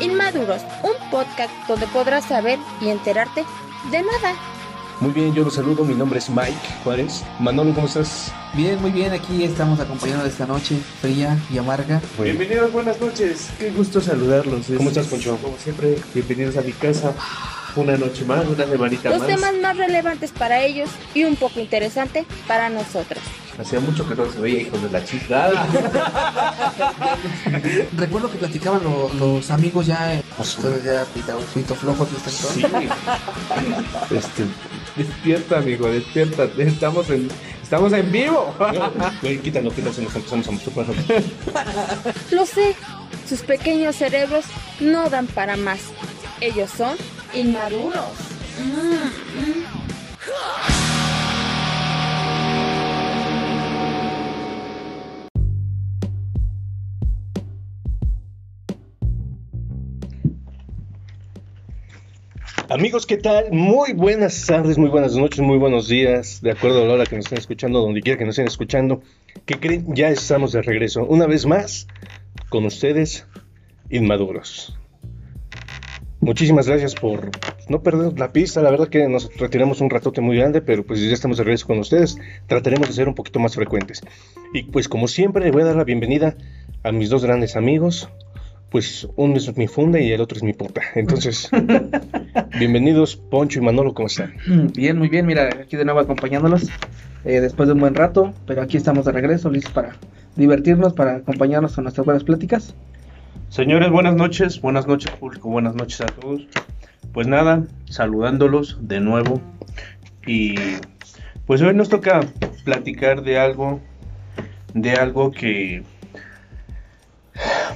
Inmaduros, un podcast donde podrás saber y enterarte de nada. Muy bien, yo los saludo. Mi nombre es Mike Juárez. Manolo, ¿cómo estás? Bien, muy bien. Aquí estamos acompañando esta noche fría y amarga. Bienvenidos, buenas noches. Qué gusto saludarlos. ¿Cómo Es- estás, Poncho? Como siempre, bienvenidos a mi casa. Una noche más, una semanita Los más. temas más relevantes para ellos y un poco interesante para nosotros. Hacía mucho que no se veía, hijos de la chingada. Recuerdo que platicaban lo- los amigos ya, eh, ustedes ya están todos. Sí. Este, despierta, amigo, despierta. Estamos en, estamos en vivo. Güey, quítalo, quítalo, nos empezamos a masturbar. Lo sé, sus pequeños cerebros no dan para más. Ellos son inmaduros. Amigos, ¿qué tal? Muy buenas tardes, muy buenas noches, muy buenos días, de acuerdo a la hora que nos estén escuchando, donde quiera que nos estén escuchando. ¿Qué creen? Ya estamos de regreso, una vez más, con ustedes, inmaduros. Muchísimas gracias por no perder la pista, la verdad que nos retiramos un ratote muy grande, pero pues ya estamos de regreso con ustedes, trataremos de ser un poquito más frecuentes. Y pues como siempre, le voy a dar la bienvenida a mis dos grandes amigos, pues uno es mi funda y el otro es mi puta. Entonces, bienvenidos Poncho y Manolo, ¿cómo están? Bien, muy bien. Mira, aquí de nuevo acompañándolos eh, después de un buen rato, pero aquí estamos de regreso, listos para divertirnos, para acompañarnos con nuestras buenas pláticas. Señores, buenas noches. Buenas noches, público. Buenas noches a todos. Pues nada, saludándolos de nuevo. Y pues hoy nos toca platicar de algo, de algo que,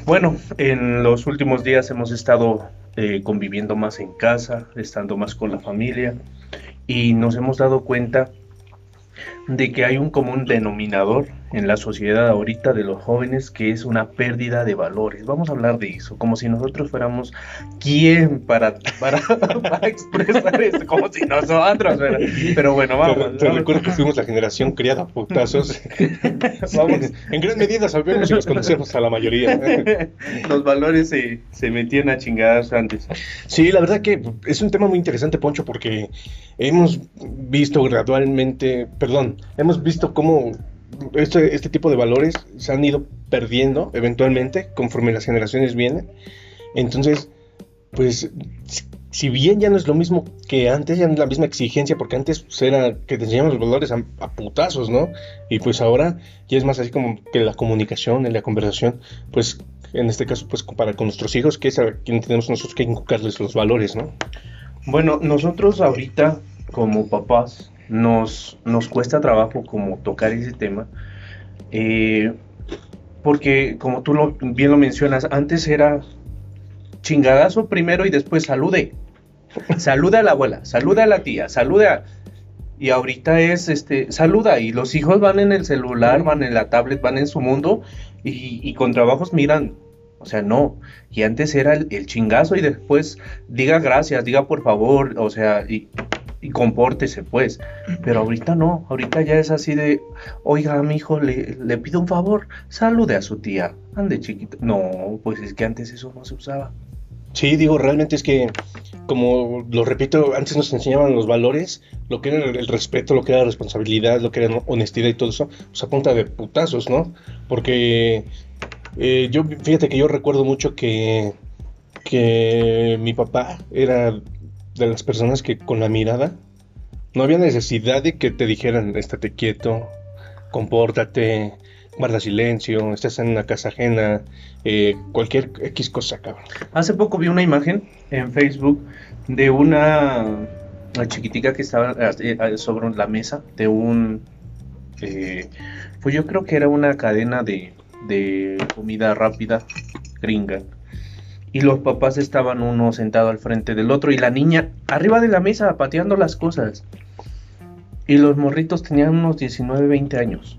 bueno, en los últimos días hemos estado eh, conviviendo más en casa, estando más con la familia y nos hemos dado cuenta de que hay un común denominador en la sociedad ahorita de los jóvenes que es una pérdida de valores. Vamos a hablar de eso, como si nosotros fuéramos quién para, para, para expresar esto, como si nosotros, pero, pero bueno, vamos. Te, te vamos. recuerdo que fuimos la generación criada a putazos. Vamos. en gran medida sabemos y nos conocemos a la mayoría. Los valores se, se metían a chingadas antes. Sí, la verdad que es un tema muy interesante, Poncho, porque hemos visto gradualmente, perdón, hemos visto cómo este, este tipo de valores se han ido perdiendo eventualmente conforme las generaciones vienen. Entonces, pues, si- bien ya no es lo mismo que antes, ya no es la misma exigencia, porque antes pues, era que te enseñaban los valores a, a putazos, ¿no? Y pues ahora ya es más así como que la comunicación, la conversación, pues en este caso, pues para con nuestros hijos, que es a quien tenemos nosotros que inculcarles los valores, ¿no? Bueno, nosotros ahorita como papás nos, nos cuesta trabajo como tocar ese tema, eh, porque como tú lo, bien lo mencionas, antes era chingadazo primero y después salude, saluda a la abuela, saluda a la tía, saluda, y ahorita es este, saluda y los hijos van en el celular, van en la tablet, van en su mundo y, con trabajos miran. O sea, no. Y antes era el, el chingazo y después diga gracias, diga por favor, o sea, y, y compórtese pues. Pero ahorita no, ahorita ya es así de, oiga, mi hijo, le, le pido un favor, salude a su tía, ande chiquito. No, pues es que antes eso no se usaba. Sí, digo, realmente es que, como lo repito, antes nos enseñaban los valores, lo que era el respeto, lo que era responsabilidad, lo que era honestidad y todo eso, pues a punta de putazos, ¿no? Porque eh, yo, fíjate que yo recuerdo mucho que, que mi papá era de las personas que con la mirada no había necesidad de que te dijeran, estate quieto, compórtate, guarda silencio, estás en una casa ajena, eh, cualquier X cosa, cabrón. Hace poco vi una imagen en Facebook de una, chiquitica que estaba eh, eh, sobre la mesa de un, pues yo creo que era una cadena de, de comida rápida gringa. Y los papás estaban uno sentado al frente del otro y la niña arriba de la mesa pateando las cosas. Y los morritos tenían unos 19, 20 años.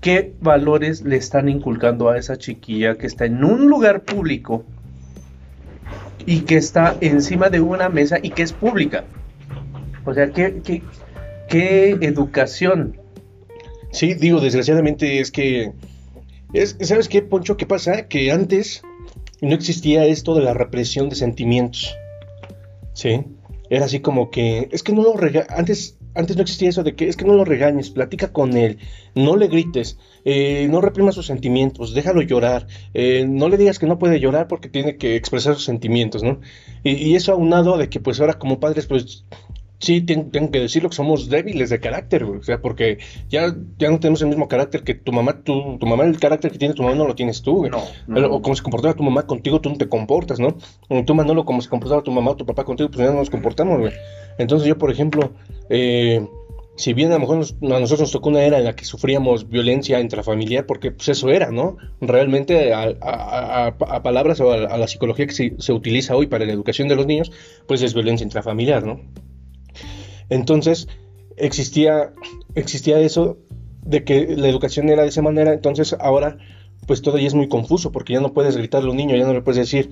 ¿Qué valores le están inculcando a esa chiquilla que está en un lugar público y que está encima de una mesa y que es pública? O sea, ¿qué, qué, qué educación? Sí, digo, desgraciadamente es que Es, ¿Sabes qué, Poncho? ¿Qué pasa? Que antes no existía esto de la represión de sentimientos. ¿Sí? Era así como que, es que no lo rega antes antes no existía eso de que es que no lo regañes, platica con él, no le grites, eh, no reprima sus sentimientos, déjalo llorar, eh, no le digas que no puede llorar porque tiene que expresar sus sentimientos, ¿no? Y, y eso aunado de que pues ahora como padres pues sí tengo que decirlo que somos débiles de carácter, o sea, porque ya, ya no tenemos el mismo carácter que tu mamá, tu, tu mamá, el carácter que tiene tu mamá no lo tienes tú, güey. No, O como se comportaba tu mamá contigo, tú no te comportas, ¿no? O tú, Manolo, como se comportaba tu mamá o tu papá contigo, pues ya no nos comportamos, güey. Entonces yo, por ejemplo, eh, si bien a lo mejor a nosotros nos tocó una era en la que sufríamos violencia intrafamiliar, porque pues eso era, ¿no? Realmente a, palabras o a, la psicología que se, se utiliza hoy para la educación de los niños, pues es violencia intrafamiliar, ¿no? Entonces, existía, existía eso de que la educación era de esa manera, entonces ahora pues todo ya es muy confuso porque ya no puedes gritarle a un niño, ya no le puedes decir,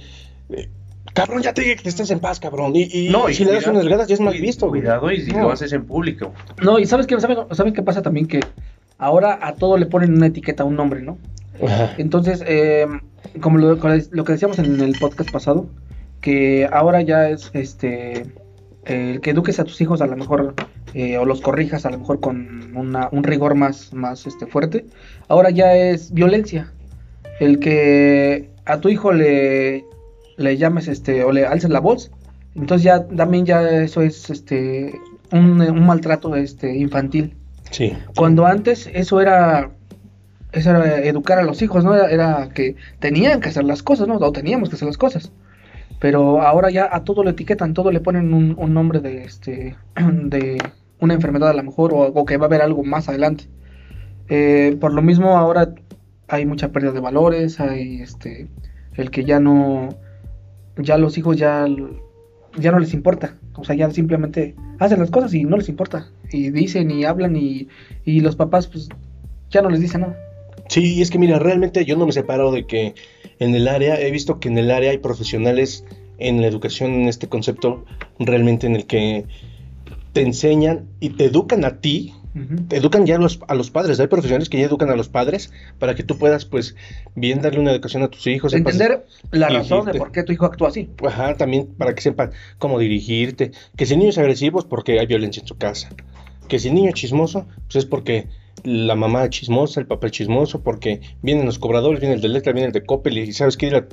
eh, cabrón, ya te dije que te estés en paz, cabrón. Y, no, y si le das unas gadas ya es mal visto. Cuidado y si lo haces en público. No, y sabes qué, ¿saben, qué pasa también? Que ahora a todo le ponen una etiqueta, un nombre, ¿no? Entonces, eh, como lo, lo que decíamos en el podcast pasado, que ahora ya es este el que eduques a tus hijos a lo mejor eh, o los corrijas a lo mejor con un rigor más, más este, fuerte, ahora ya es violencia. El que a tu hijo le, le llames este, o le alces la voz, entonces ya también ya eso es este, un, maltrato este, infantil. Sí. Cuando antes eso era eso era educar a los hijos, ¿no? Era, era, que tenían que hacer las cosas, ¿no? O teníamos que hacer las cosas. Pero ahora ya a todo lo etiquetan, todo le ponen un, nombre de este de una enfermedad a lo mejor o, que va a haber algo más adelante. Eh, por lo mismo ahora hay mucha pérdida de valores, hay este el que ya no ya los hijos ya ya no les importa, o sea, ya simplemente hacen las cosas y no les importa y dicen y hablan y, y los papás pues ya no les dicen nada. Sí, es que mira, realmente yo no me separo de que en el área, he visto que en el área hay profesionales en la educación, en este concepto, realmente en el que te enseñan y te educan a ti, te educan ya a los, a los padres, hay profesionales que ya educan a los padres para que tú puedas, pues, bien darle una educación a tus hijos. Entender la razón de por qué tu hijo actúa así. Ajá, también para que sepan cómo dirigirte, que si el niño es agresivo es porque hay violencia en su casa, que si el niño es chismoso, pues es porque la mamá chismosa, el papá chismoso, porque vienen los cobradores, viene el de letra, viene el de Coppel, y sabes que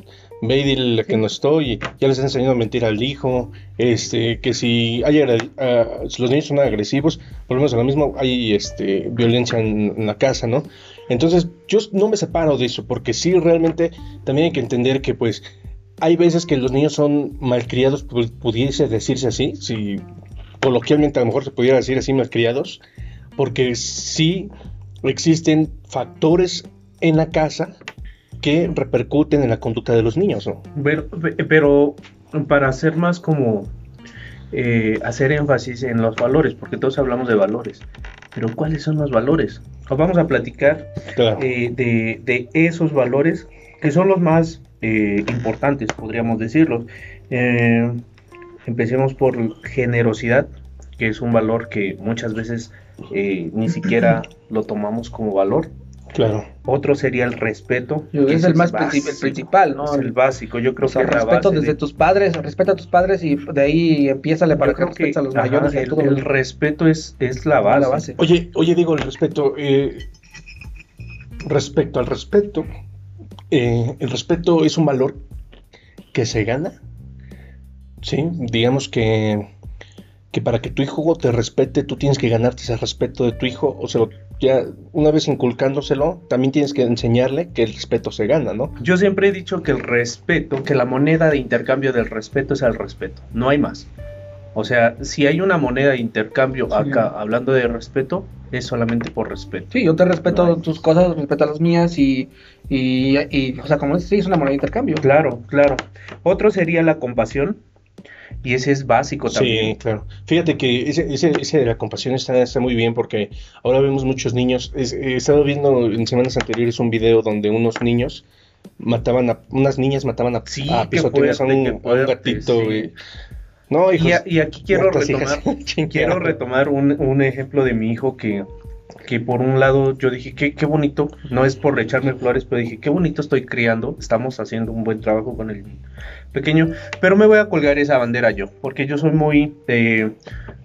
ve y dile que no estoy, y ya les han enseñado a mentir al hijo, este, que si hay los niños son agresivos, por lo menos ahora mismo hay este, violencia en, la casa, ¿no? Entonces, yo no me separo de eso, porque sí realmente también hay que entender que pues hay veces que los niños son malcriados, pudiese decirse así, si coloquialmente a lo mejor se pudiera decir así malcriados, porque sí existen factores en la casa que repercuten en la conducta de los niños, ¿no? Pero, para hacer más como eh, hacer énfasis en los valores, porque todos hablamos de valores, pero ¿cuáles son los valores? vamos a platicar eh, de, esos valores que son los más eh, importantes, podríamos decirlo. Empecemos por generosidad, que es un valor que muchas veces eh, ni siquiera lo tomamos como valor. Claro. Otro sería el respeto. es el más principal, ¿no? Es el básico, yo creo que el respeto desde tus padres, respeta a tus padres y de ahí empieza la para que a los mayores. El, respeto es, es la, base. Oye, oye, digo el respeto. Eh, respecto al respeto, eh, el respeto es un valor que se gana. Sí, digamos que que para que tu hijo te respete, tú tienes que ganarte ese respeto de tu hijo, o sea, ya una vez inculcándoselo, también tienes que enseñarle que el respeto se gana, ¿no? Yo siempre he dicho que el respeto, que la moneda de intercambio del respeto es el respeto, no hay más. O sea, si hay una moneda de intercambio acá hablando de respeto, es solamente por respeto. Sí, yo te respeto tus cosas, respeta las mías y, y, y, o sea, como es, sí, es una moneda de intercambio. Claro, claro. Otro sería la compasión y ese es básico también. Sí, claro. Fíjate que ese, ese, ese de la compasión está, está, muy bien porque ahora vemos muchos niños. he estado viendo en semanas anteriores un video donde unos niños mataban a unas niñas mataban a, sí, a pisoteos a, un, gatito. No, y, aquí quiero retomar, quiero retomar un, un, ejemplo de mi hijo que que por un lado yo dije, qué, qué bonito, no es por echarme flores, pero dije, qué bonito estoy criando, estamos haciendo un buen trabajo con el pequeño, pero me voy a colgar esa bandera yo, porque yo soy muy eh,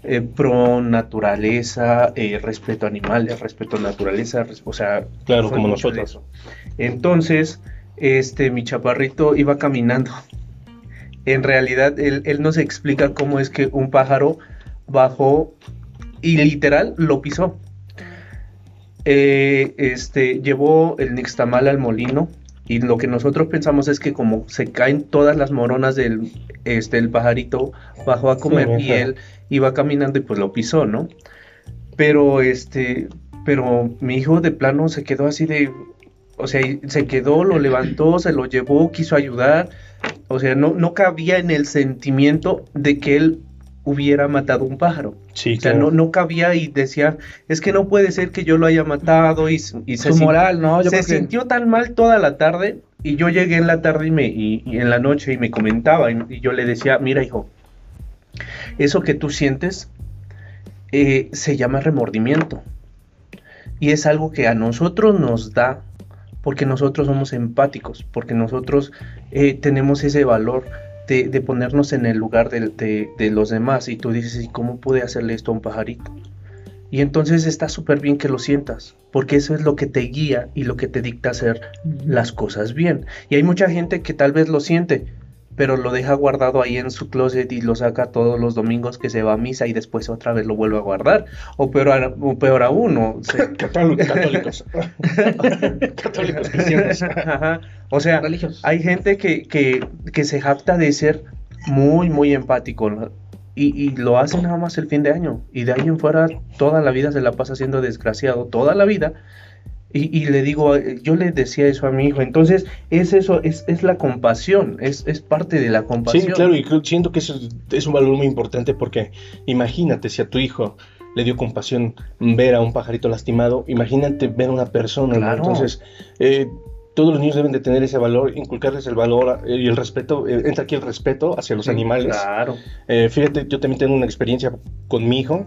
eh, pro naturaleza, eh, respeto a animales, respeto a naturaleza, res- o sea, Claro, como nosotros. eso. Entonces, este, mi chaparrito iba caminando. En realidad, él, él nos explica cómo es que un pájaro bajó y literal lo pisó. Eh, este, llevó el nixtamal al molino y lo que nosotros pensamos es que como se caen todas las moronas del este, el pajarito bajó a comer Sí, y él iba caminando y pues lo pisó, ¿no? Pero este, pero mi hijo de plano se quedó así de, o sea, se quedó, lo levantó, se lo llevó, quiso ayudar, o sea, no, no cabía en el sentimiento de que él hubiera matado un pájaro. Sí, O sea, claro. no, no cabía y decía, es que no puede ser que yo lo haya matado y, se, Su moral, ¿no? Yo se sintió tan mal toda la tarde y yo llegué en la tarde y, me, y, y en la noche y me comentaba y, y yo le decía, mira hijo, eso que tú sientes eh, se llama remordimiento y es algo que a nosotros nos da porque nosotros somos empáticos, porque nosotros eh, tenemos ese valor de, de ponernos en el lugar de, de los demás y tú dices, ¿y cómo pude hacerle esto a un pajarito? Y entonces está súper bien que lo sientas, porque eso es lo que te guía y lo que te dicta hacer las cosas bien. Y hay mucha gente que tal vez lo siente, pero lo deja guardado ahí en su closet y lo saca todos los domingos que se va a misa y después otra vez lo vuelve a guardar. O peor, a- o peor aún, o se- Cató- Católicos. Católicos cristianos. Ajá. O sea, religiosos. hay gente que, que, que se jacta de ser muy, muy empático ¿no? y, y lo hace nada más el fin de año. Y de año en fuera toda la vida se la pasa siendo desgraciado, toda la vida. Y, y le digo, eh, yo le decía eso a mi hijo. Entonces, es eso, es, es la compasión, es, es parte de la Sí, compasión. claro, y creo- siento que eso es, un valor muy importante porque imagínate si a tu hijo le dio compasión ver a un pajarito lastimado, imagínate ver a una persona, ¿no? Entonces, eh, todos los niños deben de tener ese valor, inculcarles el valor eh, y el respeto, eh, entra aquí el respeto hacia los Sí, animales. Claro. Eh, fíjate, yo también tengo una experiencia con mi hijo.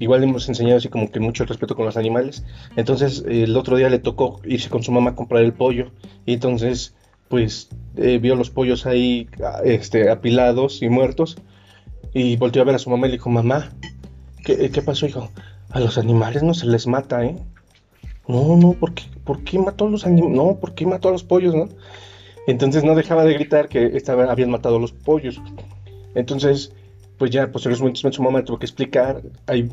Igual hemos enseñado así como que mucho respeto con los animales. Entonces, el otro día le tocó irse con su mamá a comprar el pollo. Y entonces, pues, eh, vio los pollos ahí ah, este, apilados y muertos. Y volteó a ver a su mamá y le dijo, mamá, ¿qué, qué pasó, hijo? A los animales no se les mata, ¿eh? No, no, ¿por qué, por qué mató a los animales? No, ¿por qué mató a los pollos, no? Entonces no dejaba de gritar que estaba, habían matado a los pollos. Entonces, pues ya posteriormente su mamá tuvo que explicar, hay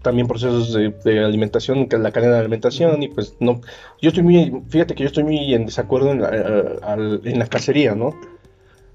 también procesos de, de alimentación, la cadena de alimentación, y pues no, yo estoy muy, fíjate que yo estoy muy en desacuerdo en la, eh, en la cacería, ¿no?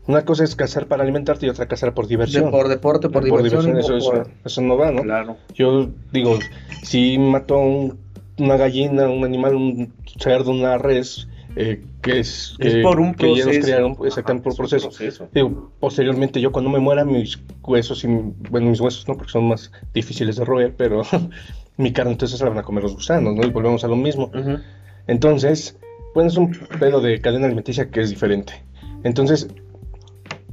Una cosa es cazar para alimentarte y otra cazar por De- diversión. por deporte, por, Por diversión. eso, por- eso, eso no va, ¿no? Claro. Yo digo, si mato a un- una gallina, un animal, un cerdo, una res, eh, que es, Es que- por un que ya los proceso. criaron, exactamente por es un proceso. proceso. Digo, posteriormente yo cuando me muera mis huesos y bueno mis huesos no porque son más difíciles de roer pero mi carne entonces se la van a comer los gusanos no y volvemos a lo mismo entonces bueno es un pedo de cadena alimenticia que es diferente entonces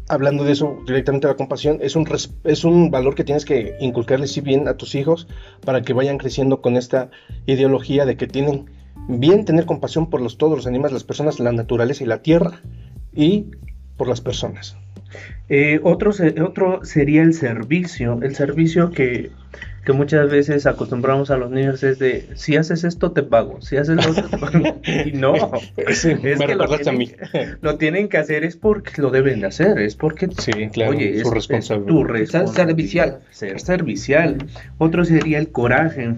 hablando de eso directamente a la compasión es un es un valor que tienes que inculcarle sí bien a tus hijos para que vayan creciendo con esta ideología de que tienen bien tener compasión por los todos los animales las personas la naturaleza y la tierra y por las personas Eh, otro, se- otro sería el servicio. El servicio que, que muchas veces acostumbramos a los niños es de, si haces esto te pago, si haces lo otro te pago. Y no, Sí, Es me que lo recordaste a mí. tienen, lo tienen que hacer es porque lo deben de hacer, es porque, Sí, claro, oye, su es, responsabilidad. es tu responsabilidad. servicial. Ser servicial. Otro sería el coraje.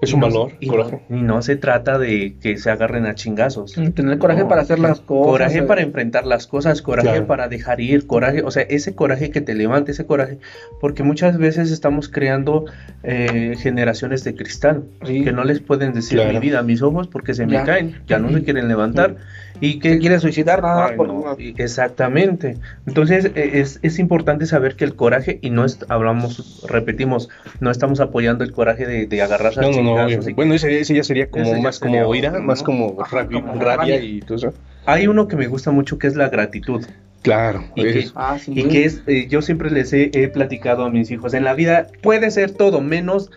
Es un no- valor, y coraje. No, y no se trata de que se agarren a chingazos. Tener coraje No. para hacer las cosas. Coraje eh, para enfrentar las cosas, coraje Claro. para dejar ir, coraje, o sea, ese coraje que te levante, ese coraje, porque muchas veces estamos creando eh, generaciones de cristal Sí. que no les pueden decir Claro. mi vida, mis ojos, porque se me caen, ya no se quieren levantar y que quiere suicidar nada más Ay, por no, Exactamente. Entonces e- es, es importante saber que el coraje, y no es, hablamos, repetimos, no estamos apoyando el coraje de, de agarrarse a No, no, no. y- Bueno, ese, ese ya sería como más sería como ira, más ¿no? como, Ajá, rabi- como rabia, rabia. y todo eso. Hay uno que me gusta mucho que es la gratitud. Claro. Y que- es- Ah, sí. Y que es, eh, yo siempre les he, he platicado a mis hijos, en la vida puede ser todo menos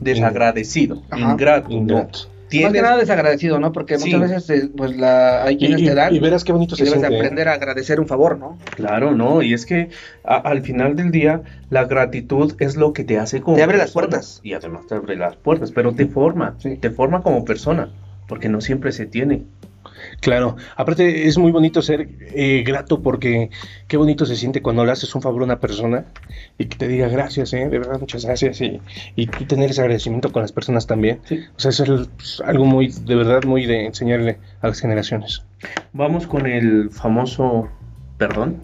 desagradecido, Ajá. ingrato. ¿no? Ingrato. Más Tienes- que nada desagradecido, ¿no? Porque Sí. muchas veces eh, pues la, hay quienes Y, te dan y verás qué bonito y se debes de siente. ¿eh? aprender a agradecer un favor, ¿no? Claro, ¿no? Y es que a- al final del día la gratitud es lo que te hace como Te abre las puertas. Y además te abre las puertas, pero te forma, Sí. te forma como persona, porque no siempre se tiene. Claro, aparte es muy bonito ser eh, grato porque qué bonito se siente cuando le haces un favor a una persona y que te diga gracias, eh, de verdad, muchas gracias y, y tú tener ese agradecimiento con las personas también. Sí. O sea, eso es pues, algo muy, de verdad, muy de enseñarle a las generaciones. Vamos con el famoso perdón.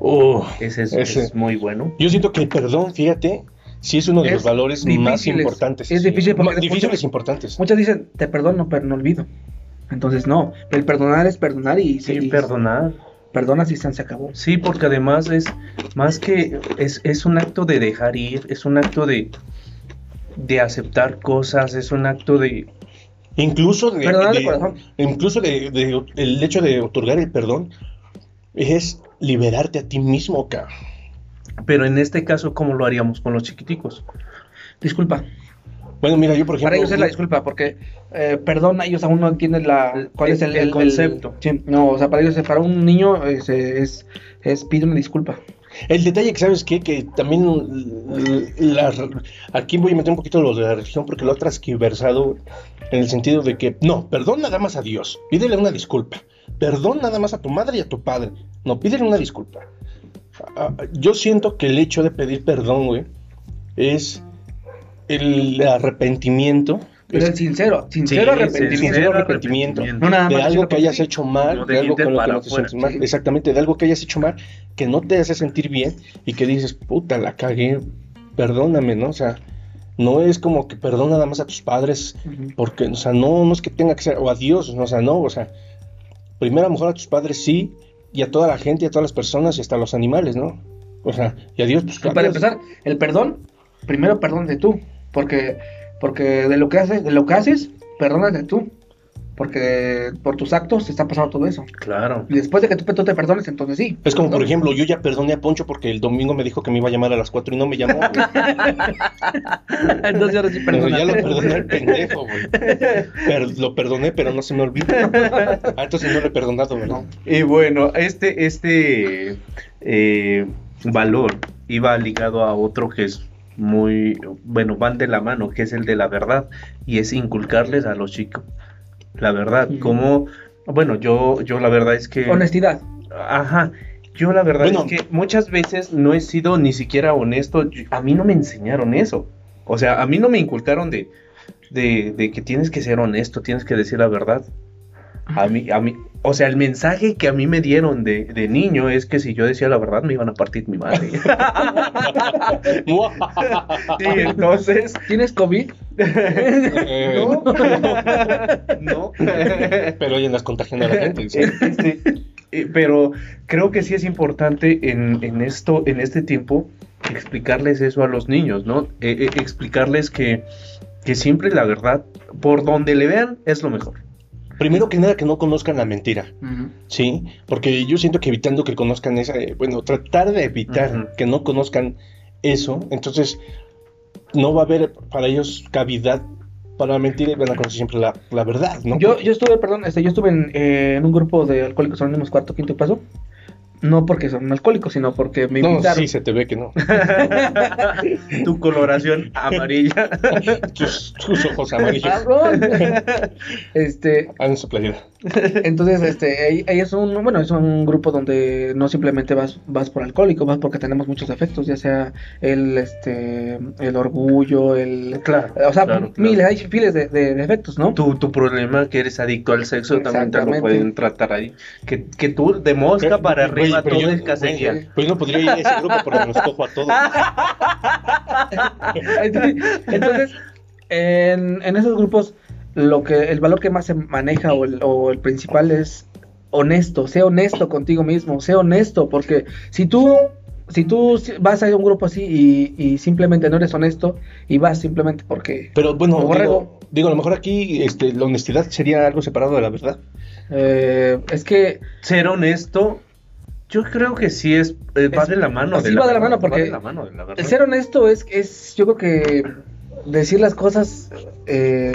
Oh, Ese es, Ese. es muy bueno. yo siento que el perdón, fíjate, sí es uno de Es los valores más importantes. Es difícil porque difíciles muchos- importantes. Muchos dicen, te perdono, pero no olvido. Entonces, no. El perdonar es perdonar y, Sí, y perdonar. perdonas y se se acabó. Sí, porque además es más que es, es un acto de dejar ir, es un acto de de aceptar cosas, es un acto de Incluso de, Perdonar de de- corazón. incluso de, de- el hecho de otorgar el perdón es liberarte a ti mismo, cabrón. pero en este caso cómo lo haríamos con los chiquiticos? Disculpa. Bueno, mira, yo por ejemplo. Para ellos es la disculpa, porque eh, perdón, ellos aún no entienden la, cuál El- es el, el concepto. sí, no, o sea, para ellos, para un niño es, es, es pide una disculpa. El detalle que sabes qué? que también la- aquí voy a meter un poquito lo de la religión porque lo ha transquiversado en el sentido de que no, perdón nada más a Dios, pídele una disculpa. Perdón nada más a tu madre y a tu padre. No, pídele una disculpa. Ah, Yo siento que el hecho de pedir perdón, güey, es el arrepentimiento. Pero es el sincero, sincero Sí, arrepentimiento. sincero arrepentimiento. No nada de algo que hayas sí. hecho mal, No de de algo con lo que no te mal, sí. exactamente, de algo que hayas hecho mal, que no te hace sentir bien y que dices, puta, la cagué, perdóname, ¿no? O sea, no es como que perdona nada más a tus padres, porque, o sea, no, no es que tenga que ser, o a Dios, ¿no? o sea, no, o sea, primero a lo mejor a tus padres sí, y a toda la gente, y a todas las personas, y hasta a los animales, ¿no? O sea, y a Dios, pues, Y para empezar, el perdón, primero perdónate tú, porque, porque de lo que haces, de lo que haces, perdónate tú, porque por tus actos te está pasando todo eso. Claro. Y después de que tú, tú te perdones, entonces sí. Es como, por ejemplo, yo ya perdoné a Poncho porque el domingo me dijo que me iba a llamar a las 4 y no me llamó. güey. entonces ahora sí Pero perdónate. ya lo perdoné al pendejo, güey. Pero lo perdoné, pero no se me olvidó. Ah, entonces no lo he perdonado, ¿verdad? Y bueno, este, este eh, valor iba ligado a otro que es muy, bueno, van de la mano, que es el de la verdad, y es inculcarles a los chicos la verdad, como, bueno, yo, yo la verdad es que... Honestidad. Ajá, yo la verdad Bueno. es que muchas veces no he sido ni siquiera honesto, yo- a mí no me enseñaron eso, o sea, a mí no me inculcaron de, de, de que tienes que ser honesto, tienes que decir la verdad. A mí, a mí, o sea, el mensaje que a mí me dieron de, de niño es que si yo decía la verdad me iban a partir mi madre. sí, entonces, ¿Tienes COVID? Eh, ¿No? no. Pero ya andas contagiando a la gente. ¿sí? Este, eh, pero creo que sí es importante en, en esto, en este tiempo, explicarles eso a los niños, ¿no? Eh, eh, explicarles que, que siempre la verdad, por donde le vean, es lo mejor. Primero que nada, que no conozcan la mentira. Sí, porque yo siento que evitando que conozcan esa, eh, bueno, tratar de evitar que no conozcan eso, entonces no va a haber para ellos cavidad para mentir y van a conocer siempre la, la verdad, ¿no? Yo, yo estuve, perdón, este, yo estuve en, eh, en un grupo de alcohólicos anónimos cuarto, quinto paso. No porque son alcohólicos, sino porque me no, invitaron. sí, se te ve que no. tu coloración amarilla. tus, tus ojos amarillos. Cabrón. este, en su playera. Entonces, este, ahí, ahí es un, bueno, es un grupo donde no simplemente vas, vas por alcohólico, vas porque tenemos muchos defectos, ya sea el, este, el orgullo, el, Claro, o sea, claro, claro. miles, hay miles de, de defectos, ¿no? Tu, tu problema que eres adicto al sexo también te lo pueden tratar ahí. Que, que tú de mosca para Güey, arriba pero todo yo- es cacería. Pues yo no podría ir a ese grupo porque los cojo a todos. Entonces, en, en esos grupos, lo que el valor que más se maneja o el, o el principal es honesto, sé honesto contigo mismo, sé honesto, porque si tú si tú vas a ir a un grupo así y, y simplemente no eres honesto y vas simplemente porque Pero bueno, digo, a lo mejor aquí este, la honestidad sería algo separado de la verdad. eh, es que Ser honesto, yo creo que sí es, eh, va Es- de la mano. sí va de la mano, porque va de la mano de la verdad. el ser honesto es, es yo creo que decir las cosas eh,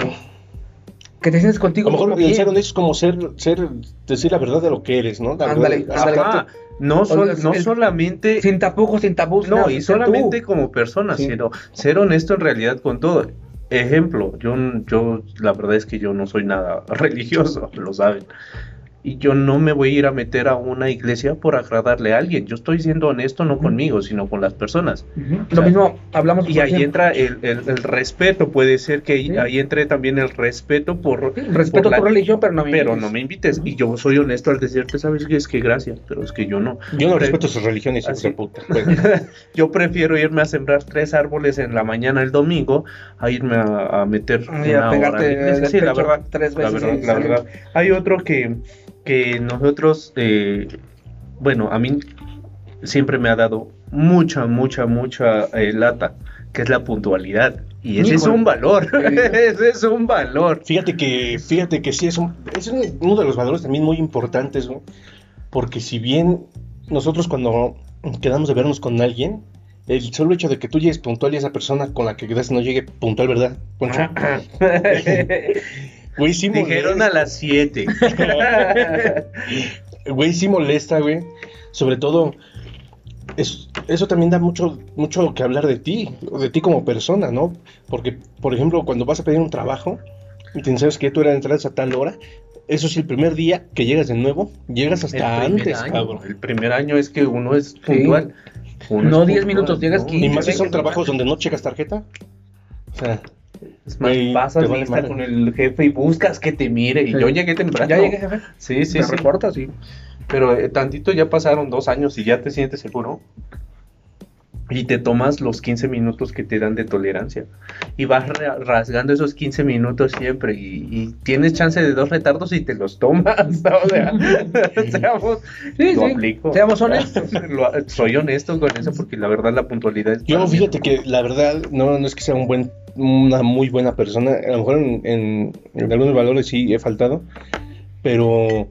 que te sientes A contigo. lo mejor mismo el bien. ser honesto es como ser, ser, decir la verdad de lo que eres, ¿no? La Ándale, verdad- ándale. Ajá, no, sol- no el- solamente Sin tapujos, sin tabús. No, nada, y ser tú. solamente como persona, Sí. sino ser honesto en realidad con todo. Ejemplo, yo, yo la verdad es que yo no soy nada religioso, lo saben. Y yo no me voy a ir a meter a una iglesia por agradarle a alguien. Yo estoy siendo honesto no conmigo, sino con las personas. Ujú. O Lo sea, mismo hablamos Y ahí ejemplo, entra el, el- el respeto. Puede ser que ahí- Sí. ahí entre también el respeto por... Respeto por la- tu religión, pero no me Pero invites. no me invites. Y yo soy honesto al decirte, ¿sabes qué? Es que gracias, pero es que yo no. Yo no Pre- respeto sus religiones, hijos Así. de puta. Bueno, Yo prefiero irme a sembrar tres árboles en la mañana el domingo a irme a, a meter Y una a pegarte Sí, la verdad. tres La veces. verdad, la verdad. Hay otro que, que nosotros, eh, bueno, a mí siempre me ha dado mucha, mucha, mucha eh, lata, que es la puntualidad. Y ese es un valor, ese es un valor. fíjate que, fíjate que sí es, un- es un- uno de los valores también muy importantes, ¿no? Porque si bien nosotros cuando quedamos de vernos con alguien, el solo hecho de que tú llegues puntual y esa persona con la que quedaste no llegue puntual, ¿verdad? Poncho? Güey, sí Dijeron a las 7. Güey, sí molesta, güey. Sobre todo, es- eso también da mucho, mucho que hablar de ti, o de ti como persona, ¿no? Porque, por ejemplo, cuando vas a pedir un trabajo y te sabes que tú eras entras a tal hora, eso sí, el primer día que llegas de nuevo, llegas hasta antes, año, cabrón. El primer año es que uno es puntual. Uno No es 10 puntual, minutos, llegas ¿no? 15. Y más si son trabajos donde no checas tarjeta. O sea, Es más, pasas vale lista con el jefe y buscas que te mire. Y Sí. yo llegué temprano. Ya llegué, jefe. Sí, sí, ¿Me sí. reportas? Sí. Pero eh, tantito ya pasaron dos años y ya te sientes seguro. Y te tomas los 15 minutos que te dan de tolerancia. Y vas ra- rasgando esos 15 minutos siempre. Y, y tienes chance de dos retardos y te los tomas. O sea, seamos, Sí, lo sí. aplico. Seamos honestos. Lo- soy honesto con eso porque la verdad la puntualidad es yo fíjate que la verdad no, no es que sea un buen, una muy buena persona. A lo mejor en, en- en algunos valores sí he faltado, pero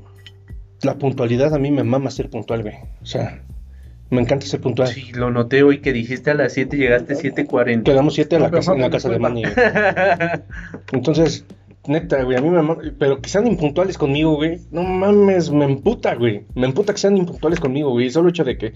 la puntualidad a mí me mama ser puntual, güey. O sea, me encanta ser puntual. Sí, lo noté hoy que dijiste a las 7 y llegaste a 7.40. Quedamos siete a la No, pero casa, en la casa de. Manny. Entonces, neta, güey, a mí me pero que sean impuntuales conmigo, güey. No mames, me emputa, güey. Me emputa que sean impuntuales conmigo, güey. Solo el hecho de que,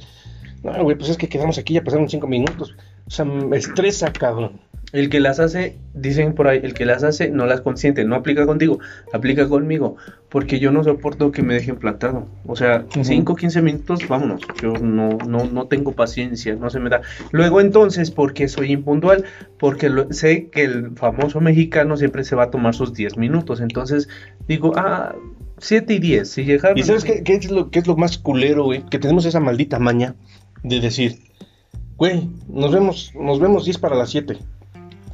no, güey, pues es que quedamos aquí, ya pasaron cinco minutos. O sea, me estresa, cabrón. El que las hace, dicen por ahí, el que las hace no las consiente, no aplica contigo, aplica conmigo, porque yo no soporto que me dejen plantado. O sea, Ujú. 5 15 minutos, vámonos. Yo no, no, no tengo paciencia, no se me da. Luego entonces, porque soy impuntual, porque lo- sé que el famoso mexicano siempre se va a tomar sus 10 minutos. Entonces digo, ah, 7 y 10, si llegaron. ¿Y sabes qué, qué es lo, qué es lo más culero, güey? Que tenemos esa maldita maña de decir, güey, nos vemos, nos vemos 10 para las 7.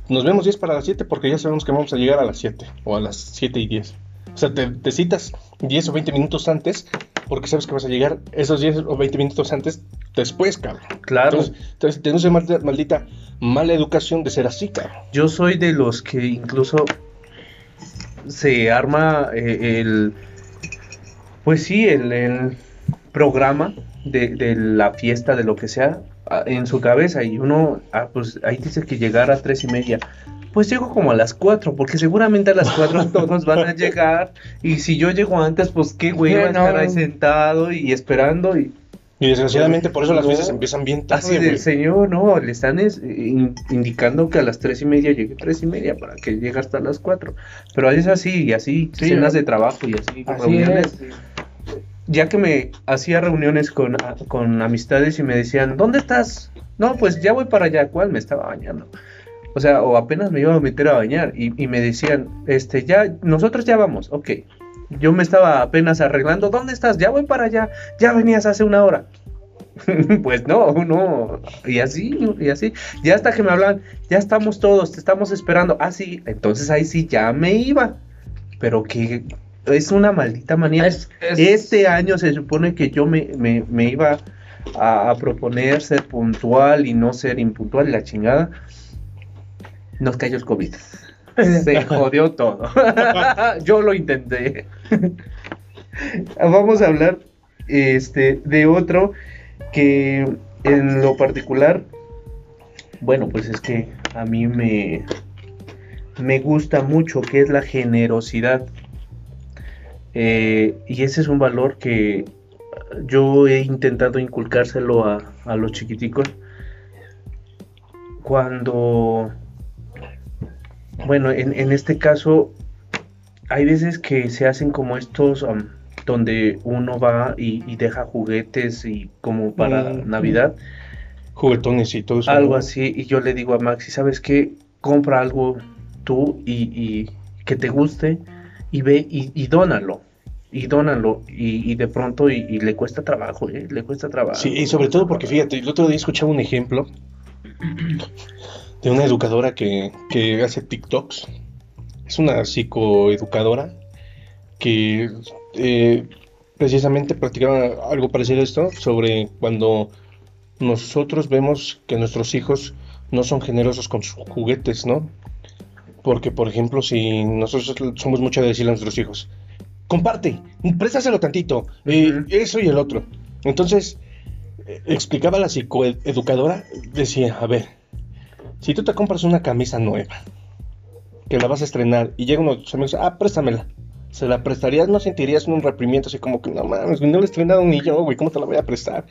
Nos vemos 10 para las 7 porque ya sabemos que vamos a llegar a las 7 o a las 7 y 10. O sea, te, te citas 10 o 20 minutos antes porque sabes que vas a llegar esos 10 o 20 minutos antes después, cabrón. Claro. Entonces, entonces tenemos esa maldita, mala educación de ser así, cabrón. Yo soy de los que incluso se arma eh, el, pues sí, el, el programa de, de la fiesta, de lo que sea, en su cabeza y uno, ah, pues ahí dice que llegar a tres y media. Pues llego como a las cuatro, porque seguramente a las cuatro todos van a llegar. Y si yo llego antes, pues qué güey, va a estar ahí sentado y esperando. Y Y desgraciadamente por eso las fiestas empiezan bien así tarde, del güey. señor, no, le están es- in- indicando que a las tres y media llegue tres y media para que llegue hasta las cuatro. Pero es así, y así, Sí, cenas de trabajo y así, Así. Ya que me hacía reuniones con, con amistades y me decían, ¿dónde estás? No, pues ya voy para allá, ¿cuál? Me estaba bañando. O sea, o apenas me iba a meter a bañar y, y me decían, este, ya, nosotros ya vamos, ok. Yo me estaba apenas arreglando, ¿dónde estás? Ya voy para allá, ya venías hace una hora. pues no, no, y así, y así. Ya hasta que me hablan, ya estamos todos, te estamos esperando. Ah, sí, entonces ahí sí ya me iba. Pero que es una maldita manía. Es- es- Este año se supone que yo me, me- me iba a, a proponer ser puntual y no ser impuntual, la chingada. Nos cayó el COVID. Se jodió todo. yo lo intenté. Vamos a hablar este, de otro que en lo particular, bueno, pues es que a mí me, me gusta mucho, que es la generosidad. Eh, y ese es un valor que yo he intentado inculcárselo a, a los chiquiticos. Cuando, bueno, en, en este caso, hay veces que se hacen como estos um, donde uno va y, y deja juguetes y como para Mm, Navidad, Juguetones y todo eso. algo así, y yo le digo a Maxi, ¿sabes qué? Compra algo tú y, y que te guste y ve y, y dónalo. Y dónalo. Y, de pronto, y, y le cuesta trabajo, ¿eh? Le cuesta trabajo. Sí, y sobre todo porque fíjate, el otro día escuchaba un ejemplo de una educadora que, que hace TikToks. Es una psicoeducadora que eh, precisamente practicaba algo parecido a esto sobre cuando nosotros vemos que nuestros hijos no son generosos con sus juguetes, ¿no? Porque, por ejemplo, si nosotros somos mucho de decirle a nuestros hijos, comparte, préstaselo tantito, eh, Ujú. eso y el otro. Entonces, eh, explicaba la psicoeducadora, decía, a ver, si tú te compras una camisa nueva, que la vas a estrenar, y llega uno de tus amigos, ah, préstamela. ¿Se la prestarías? ¿No sentirías un reprimimiento así como que, no mames, no la he estrenado ni yo, güey, ¿cómo te la voy a prestar?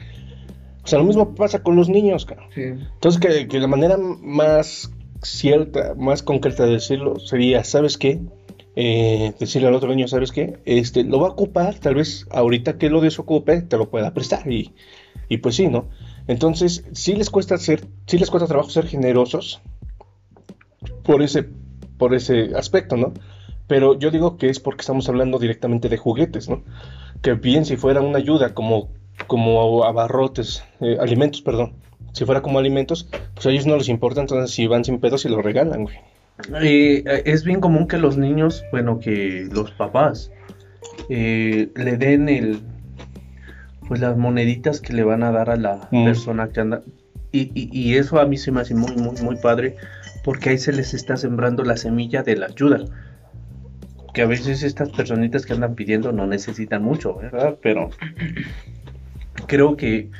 O sea, lo mismo pasa con los niños, cara. Sí. Entonces, que, que la manera más cierta, más concreta de decirlo sería, ¿sabes qué? Eh, decirle al otro niño, ¿sabes qué? Este, lo va a ocupar, tal vez ahorita que lo desocupe, te lo pueda prestar. Y, y pues sí, ¿no? Entonces, sí les cuesta ser, sí les cuesta trabajo ser generosos por ese, por ese aspecto, ¿no? Pero yo digo que es porque estamos hablando directamente de juguetes, ¿no? Que bien si fuera una ayuda como, como abarrotes, eh, alimentos, perdón. Si fuera como alimentos, pues a ellos no les importa, entonces si van sin pedos y lo regalan, güey. Eh, es bien común que los niños, bueno, que los papás eh, le den el, pues las moneditas que le van a dar a la Mm. persona que anda. Y, y- y eso a mí se me hace muy, muy, muy padre, porque ahí se les está sembrando la semilla de la ayuda. Que a veces estas personitas que andan pidiendo no necesitan mucho, ¿verdad? Pero creo que,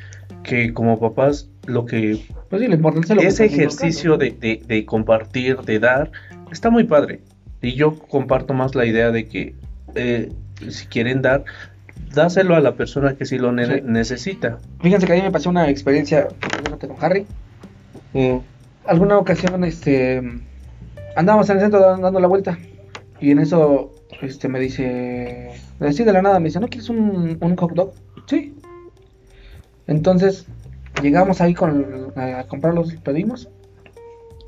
que como papás, lo que Pues sí, lo importante es lo que ese ejercicio de, de- de compartir, de dar, está muy padre. Y yo comparto más la idea de que eh, si quieren dar, dáselo a la persona que sí lo ne- Sí. necesita. Fíjense que a mí me pasó una experiencia con Harry. Mm, Alguna ocasión, este, andábamos en el centro dando, dando la vuelta y en eso, este, me dice, así de la nada, me dice, ¿no quieres un, un hot dog? Sí. Entonces, llegamos ahí con, a comprarlos, pedimos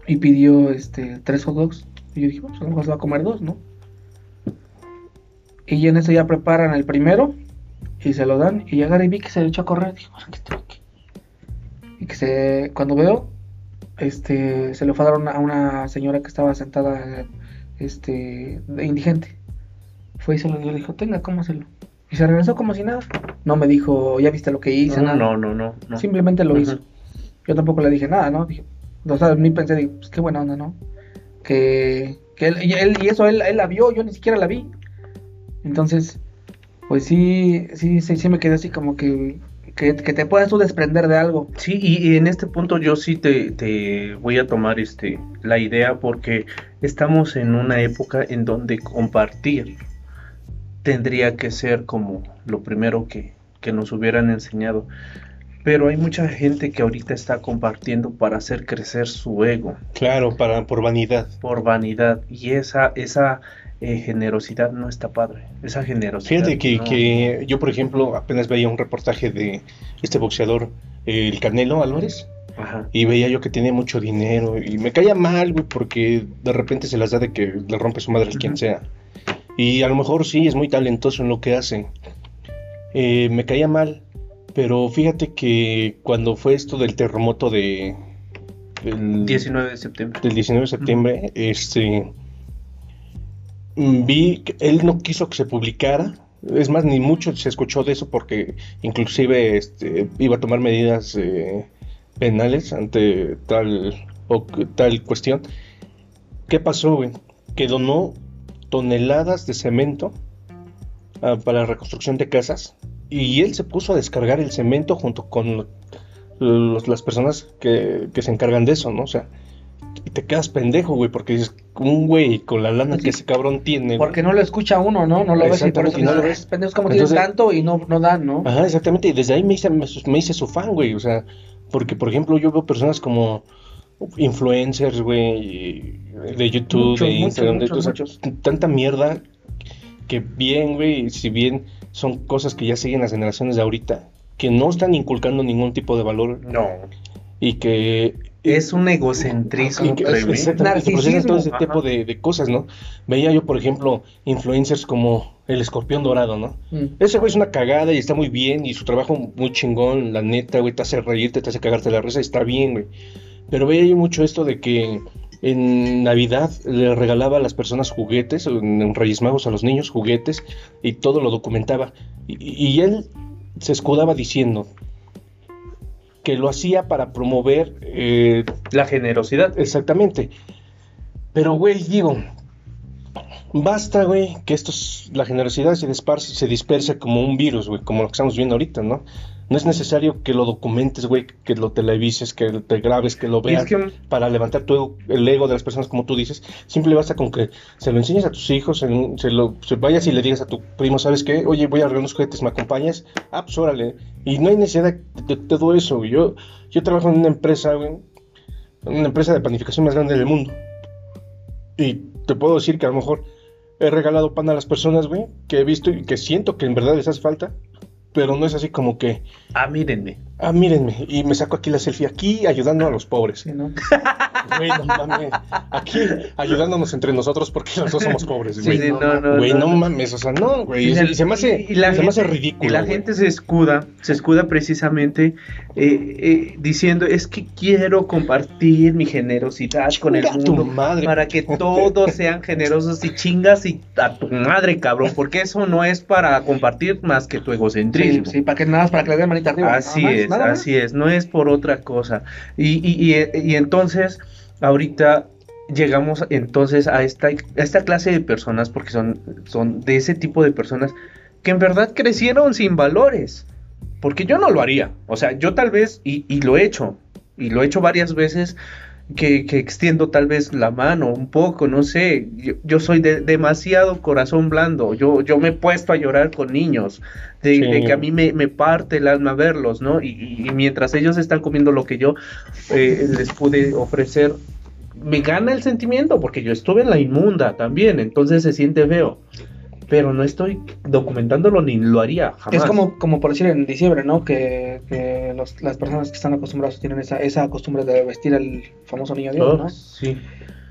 y pidió, este, tres hot dogs. Y yo dije, pues a lo mejor se va a comer dos, ¿no? Y en eso ya preparan el primero y se lo dan y llegar y vi que se echó a correr. Dije, "Pues, ¿qué estoy aquí?". Y que se, cuando veo, este, se lo fue a una- a señora que estaba sentada, este, indigente. Fue y se lo dio, le dijo, tenga, cómaselo. Y se regresó como si nada. No me dijo, ya viste lo que hice, No, nada. no, no, no. no. Simplemente lo Ujú. hizo. Yo tampoco le dije nada, ¿no? Dije, o sea, ni pensé, digo, pues qué buena onda, ¿no? Que, que él, y él- y eso él, él la vio, yo ni siquiera la vi. Entonces, pues sí, sí, sí, sí me quedé así como que, que, que te puedas tú desprender de algo. Sí, y, y en este punto yo sí te, te voy a tomar este la idea porque estamos en una época en donde compartir tendría que ser como lo primero que, que nos hubieran enseñado. Pero hay mucha gente que ahorita está compartiendo para hacer crecer su ego claro, para, por vanidad. por vanidad y esa esa eh, generosidad no está padre. Esa generosidad. Fíjate que, no. que yo, por ejemplo, apenas veía un reportaje de este boxeador, eh, el Canelo Álvarez, Ajá. y veía yo que tenía mucho dinero, y me caía mal, güey, porque de repente se las da de que le rompe su madre a quien sea. Y a lo mejor sí, es muy talentoso en lo que hace. Eh, me caía mal, pero fíjate que cuando fue esto del terremoto de... del- 19 de septiembre. del 19 de septiembre, este mm, vi que él no quiso que se publicara. Es más, ni mucho se escuchó de eso porque inclusive este, iba a tomar medidas eh, penales ante tal o tal cuestión. ¿Qué pasó, güey? Que donó toneladas de cemento ah, para la reconstrucción de casas y él se puso a descargar el cemento junto con los- las personas que, que se encargan de eso, ¿no? O sea, y te quedas pendejo, güey, porque dices, un güey con la lana que ese cabrón tiene. güey. Porque no lo escucha uno, ¿no? No lo ves y por eso no lo ves. "Ah, pendejos como Entonces- tienen tanto y no, no dan, ¿no? Ajá, exactamente, y desde ahí me hice, me, me hice su fan, güey, o sea, porque, por ejemplo, yo veo personas como influencers, güey, de YouTube, Muchos, de Instagram, muchos, de, o sea, muchos. tanta mierda que bien, güey, si bien son cosas que ya siguen las generaciones de ahorita, que no están inculcando ningún tipo de valor No. y que Es un egocentrismo, que- que procesan todo ese Narcisismo, tipo de, de cosas, ¿no? Veía yo, por ejemplo, influencers como el escorpión dorado, ¿no? Mm. Ese güey es una cagada y está muy bien y su trabajo muy chingón, la neta, güey, te hace reírte, te hace cagarte la risa y está bien, güey. Pero veía yo mucho esto de que en Navidad le regalaba a las personas juguetes, en Reyes Magos a los niños juguetes y todo lo documentaba. Y, y él se escudaba diciendo que lo hacía para promover eh, La generosidad. Exactamente. Pero, güey, digo, basta, güey, que esto es- la generosidad se disperse, se disperse como un virus, güey, como lo que estamos viendo ahorita, ¿no? No es necesario que lo documentes, güey, que lo televises, que te grabes, que lo es veas que- para levantar tu ego- el ego de las personas, como tú dices. Simple basta con que se lo enseñes a tus hijos, se, se lo se vayas y le digas a tu primo, ¿sabes qué? Oye, voy a arreglar unos juguetes, ¿me acompañas? Ah, pues órale. Y no hay necesidad de, de todo eso, güey. Yo, yo trabajo en una empresa, güey, una empresa de panificación más grande del mundo. Y te puedo decir que a lo mejor he regalado pan a las personas, güey, que he visto y que siento que en verdad les hace falta, pero no es así como que, Ah, mírenme. Ah, mírenme, y me saco aquí la selfie, aquí ayudando a los pobres. Sí, ¿no? Güey, no mames, aquí ayudándonos entre nosotros porque los dos somos pobres, güey. sí, no, no, Güey, no, no. mames, o sea, no, güey, y, Y se- el- y se me hace, y- y la se me hace gente- ridículo. Y la güey. gente se escuda, se escuda precisamente eh, eh, diciendo, es que quiero compartir mi generosidad con el Chinga tu mundo madre. para que todos sean generosos y chingas y a tu madre, cabrón, porque eso no es para compartir más que tu egocentrismo. sí, para que nada más, para que le den manita arriba. Así más, es, nada más. así es, no es por otra cosa. Y, y, y, y entonces, ahorita llegamos entonces a esta, a esta clase de personas, porque son, son de ese tipo de personas que en verdad crecieron sin valores. Porque yo no lo haría. O sea, yo tal vez, y, y lo he hecho, y lo he hecho varias veces, que, que extiendo tal vez la mano un poco, no sé. Yo, yo soy de demasiado corazón blando. Yo, yo me he puesto a llorar con niños, de, Sí. de que a mí me, me parte el alma verlos, ¿no? Y, y- y mientras ellos están comiendo lo que yo eh, les pude ofrecer, me gana el sentimiento, porque yo estuve en la inmunda también, entonces se siente feo. Pero no estoy documentándolo ni lo haría jamás. Es como, como por decir en diciembre, ¿no? Que, que los- las personas que están acostumbradas tienen esa, esa costumbre de vestir al famoso niño Dios, Oh, ¿no? sí.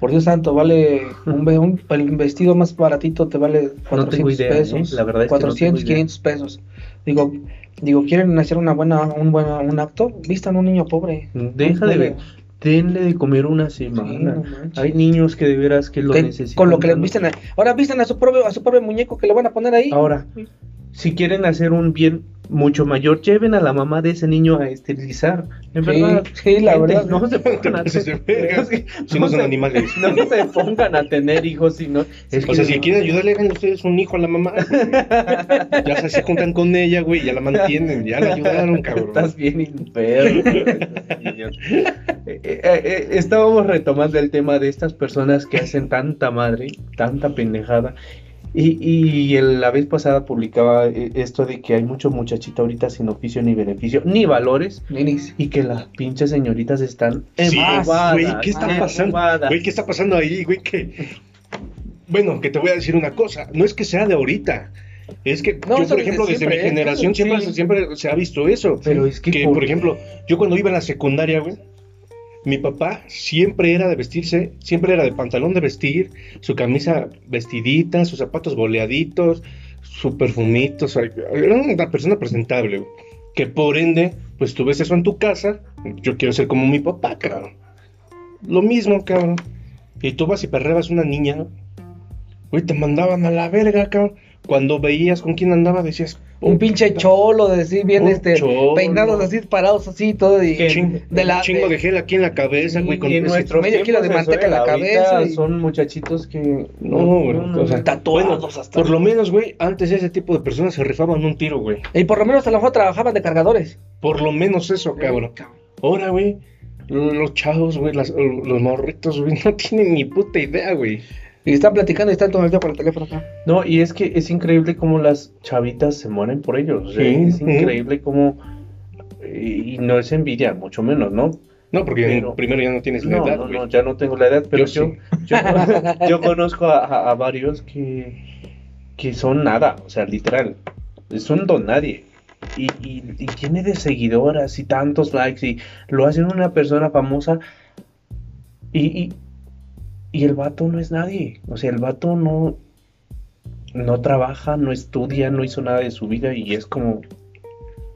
Por Dios santo, vale un, un- el vestido más baratito te vale 400 tengo idea, ¿eh? pesos. La verdad es que no 400, tengo idea. 500 pesos. Digo, digo, quieren hacer una buena, un buen un acto, vistan un niño pobre. Deja de ver. Denle de comer una Sí, semana. no. Hay niños que de veras que lo Que- necesitan. con lo que les visten a- ahora visten a su propio a su propio muñeco que le van a poner ahí. Ahora, si quieren hacer un bien mucho mayor, lleven a la mamá de ese niño a esterilizar. En Sí, verdad. sí, la gente, verdad. No se pongan a Si no son se- animales. No se pongan a tener hijos, sino. Es O sea, si quieren ayudarle, hagan ustedes un hijo a la mamá. güey. Ya se, se juntan con ella, güey, ya la mantienen, ya la ayudaron, cabrón. Estás bien enfermo. Eh, eh, eh, estábamos retomando el tema de estas personas que hacen tanta madre, tanta pendejada. Y, y el- la vez pasada publicaba eh, esto de que hay mucho muchachito ahorita sin oficio ni beneficio, ni valores, Ninis. y que las pinches señoritas están Sí, güey, ¿qué está pasando? Güey, ¿qué está pasando ahí, güey? Que... Bueno, que te voy a decir una cosa, no es que sea de ahorita. Es que No, yo, por ejemplo, desde siempre, mi generación siempre, Sí. siempre se ha visto eso. Pero es que que, por- por ejemplo, yo cuando iba a la secundaria, güey, mi papá siempre era de vestirse, siempre era de pantalón de vestir, su camisa vestidita, sus zapatos boleaditos, su perfumito, o era una persona presentable. Que por ende, pues tú ves eso en tu casa, yo quiero ser como mi papá, cabrón. Lo mismo, cabrón. Y tú vas y perrebas una niña. Güey, te mandaban a la verga, cabrón. Cuando veías con quién andaba, decías... Un pinche cholo de decir bien Un este cholo. peinados así parados así todo y Chingo, de la chingo de- de gel aquí en la cabeza, güey. Con Y en nuestros medio kilo de manteca en la cabeza y- Son muchachitos que. No, güey, o sea, tatuados bueno, hasta. Por lo menos, güey, antes ese tipo de personas se rifaban un tiro, güey. Y por lo menos a lo mejor trabajaban de cargadores. Por lo menos eso, cabrón. Ahora, güey, los chavos, güey, las- los morritos, güey, no tienen ni puta idea, güey. Y están platicando y están todo el día por el teléfono acá. No, y es que es increíble cómo las chavitas se mueren por ellos. o sea, Sí, es sí. increíble cómo. Y no es envidia, mucho menos, ¿no? No, porque Pero- primero ya no tienes la No, edad, no, no, ya no tengo la edad, pero Yo yo, sí. yo, yo conozco a, a- a varios que, que son nada, o sea, literal, son don nadie. Y, y, y tiene de seguidoras y tantos likes y lo hacen una persona famosa y, y, el vato no es nadie. O sea, el vato no, no trabaja, no estudia, no hizo nada de su vida y es como,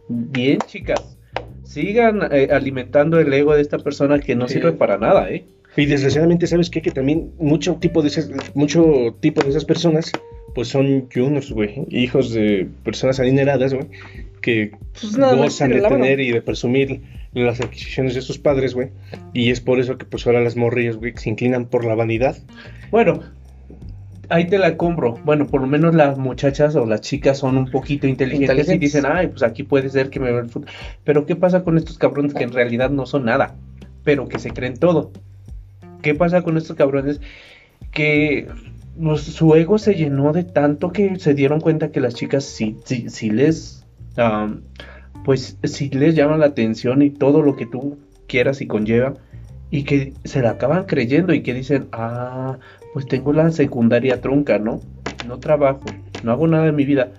bien chicas, sigan eh, alimentando el ego de esta persona que no Sí. sirve para nada, ¿eh? Y desgraciadamente, ¿sabes qué? Que también mucho tipo de esas, mucho tipo de esas personas, pues son yunos, güey, hijos de personas adineradas, güey, que Pues gozan de tener y de presumir las adquisiciones de sus padres, güey. Y es por eso que pues ahora las morrillas, güey, se inclinan por la vanidad. Bueno, ahí te la compro. Bueno, por lo menos las muchachas o las chicas son un poquito inteligentes, y dicen, ay, pues aquí puede ser que me vea el fútbol. Pero ¿qué pasa con estos cabrones que en realidad no son nada, pero que se creen todo? ¿Qué pasa con estos cabrones que pues, su ego se llenó de tanto que se dieron cuenta que las chicas sí, sí, sí les, pues sí les llama la atención y todo lo que tú quieras y conlleva? Y que se la acaban creyendo y que dicen, ah, pues tengo la secundaria trunca, ¿no? No trabajo, no hago nada en mi vida,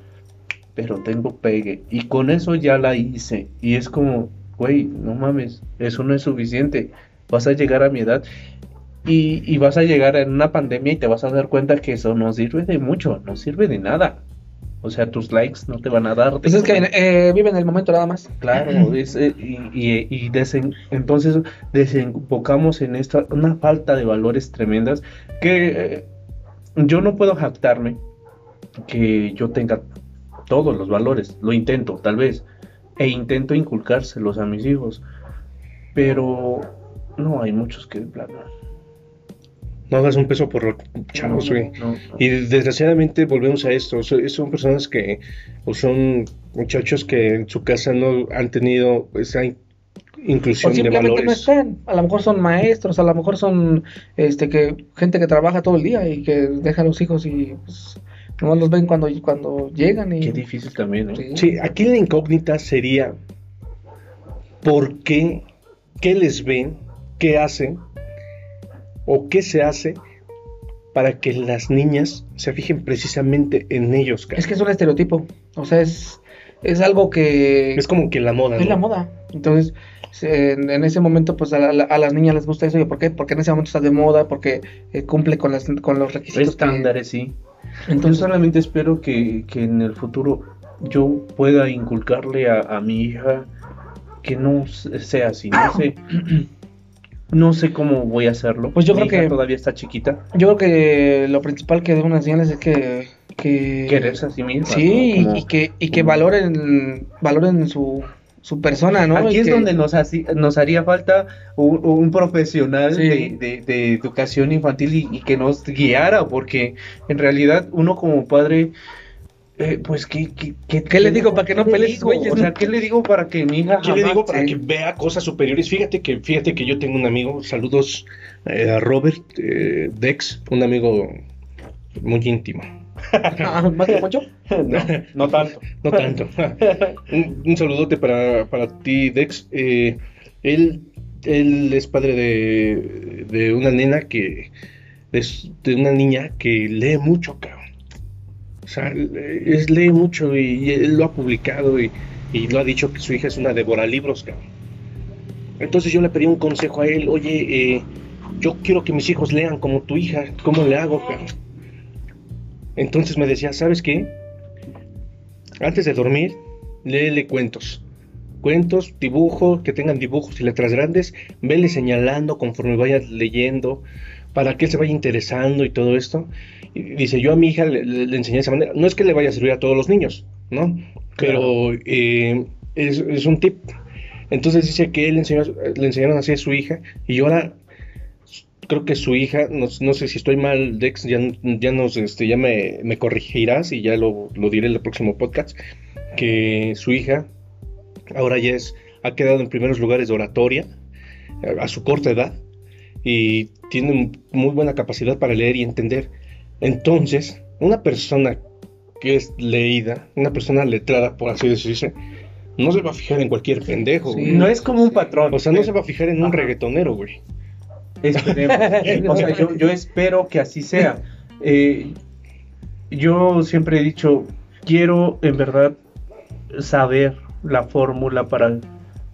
pero tengo pegue. Y con eso ya la hice. Y es como, güey, no mames, eso no es suficiente. Vas a llegar a mi edad y, y vas a llegar en una pandemia y te vas a dar cuenta que eso no sirve de mucho, no sirve de nada. O sea, tus likes no te van a dar. Pues es que eh, viven el momento nada más. Claro, es, eh, y, y- y desen- entonces desembocamos en esta una falta de valores tremendas que eh, yo no puedo jactarme que yo tenga todos los valores, lo intento tal vez, e intento inculcárselos a mis hijos, pero no hay muchos que de plano. No hagas un peso por los chavos, güey. No, no. Y desgraciadamente volvemos a esto. so- Son personas que, o son muchachos que en su casa no han tenido esa in- O inclusión de simplemente no valores. están. A lo mejor son maestros, a lo mejor son este que gente que trabaja todo el día y que deja a los hijos y pues nomás los ven cuando, cuando llegan y Qué difícil también, ¿eh? Sí. Sí, aquí la incógnita sería ¿por qué? ¿Qué les ven? ¿Qué hacen? ¿O qué se hace para que las niñas se fijen precisamente en ellos? cara? Es que es un estereotipo. O sea, es, es algo que Es como que la moda, es ¿no? la moda. Entonces, en, en ese momento, pues a, la- a las niñas les gusta eso. ¿Y por qué? Porque en ese momento está de moda, porque eh, cumple con, las, con los requisitos. que- Estándares, sí. Yo Entonces, solamente espero que, que en el futuro yo pueda inculcarle a, a mi hija que no se- sea así. No sé, no sé cómo voy a hacerlo. Pues yo Mi creo hija que- todavía está chiquita. yo creo que lo principal que deben enseñarles es que. que Quererse a sí misma. Sí, ¿no? Como- y, que, y que valoren, valoren su, su persona, ¿no? Aquí Y es que- donde nos, haci- nos haría falta un, un profesional Sí. de, de- de educación infantil y, y que nos guiara, porque en realidad uno como padre, eh, pues, ¿qué, qué, qué- ¿Qué le digo para que no pelees, güeyes, O sea, ¿qué le digo para que mi hija Yo le digo para que vea cosas superiores. Fíjate que, fíjate que yo tengo un amigo, saludos eh, a Robert eh, Dex, un amigo muy íntimo. Ah, ¿Más que Poncho? no, no tanto. No tanto. un, un saludote para, para ti, Dex. Él, él es padre de, de una nena que. De una niña que lee mucho, cabrón. O sea, es, lee mucho y, él lo ha publicado y, y lo ha dicho que su hija es una devora libros, cabrón. Entonces yo le pedí un consejo a él, oye, eh, yo quiero que mis hijos lean como tu hija, ¿cómo le hago, cabrón? Entonces me decía, ¿sabes qué? Antes de dormir, léele cuentos. Cuentos, dibujos, que tengan dibujos y letras grandes, vele señalando conforme vayas leyendo, para que él se vaya interesando y todo esto. Y dice, yo a mi hija le, le- le enseñé de esa manera. No es que le vaya a servir a todos los niños, ¿no? Pero eh, es, es un tip. Entonces dice que él enseñó, le enseñaron así a su hija y yo ahora creo que su hija, no, no sé si estoy mal, Dex, ya, ya, nos, este, ya me, me corregirás y ya lo, lo diré en el próximo podcast, que su hija ahora ya es, ha quedado en primeros lugares de oratoria, a su corta edad y tienen muy buena capacidad para leer y entender. Entonces, una persona que es leída, una persona letrada, por así decirse, no se va a fijar en cualquier pendejo. Sí. güey. No es como un patrón. O sea, no se va a fijar en un Ajá. reggaetonero, güey. Esperemos. o sea, yo, yo espero que así sea. Eh, yo siempre he dicho, quiero en verdad saber la fórmula para,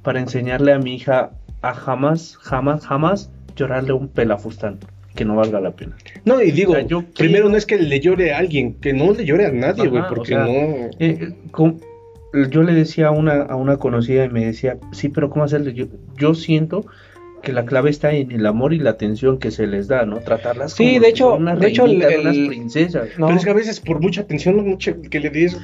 para enseñarle a mi hija a jamás, jamás, jamás llorarle un pelafustán que no valga la pena. No, y digo, O sea, yo primero no es que le llore a alguien, que no le llore a nadie, güey, o porque sea, no... Eh, eh, yo le decía a una, a una conocida y me decía, sí, pero ¿cómo hacerle? Yo, yo siento que la clave está en el amor y la atención que se les da, ¿no? Tratarlas Sí, como de hecho- unas de hecho, el- unas princesas. No. Pero es que a veces por mucha atención, mucha que le des...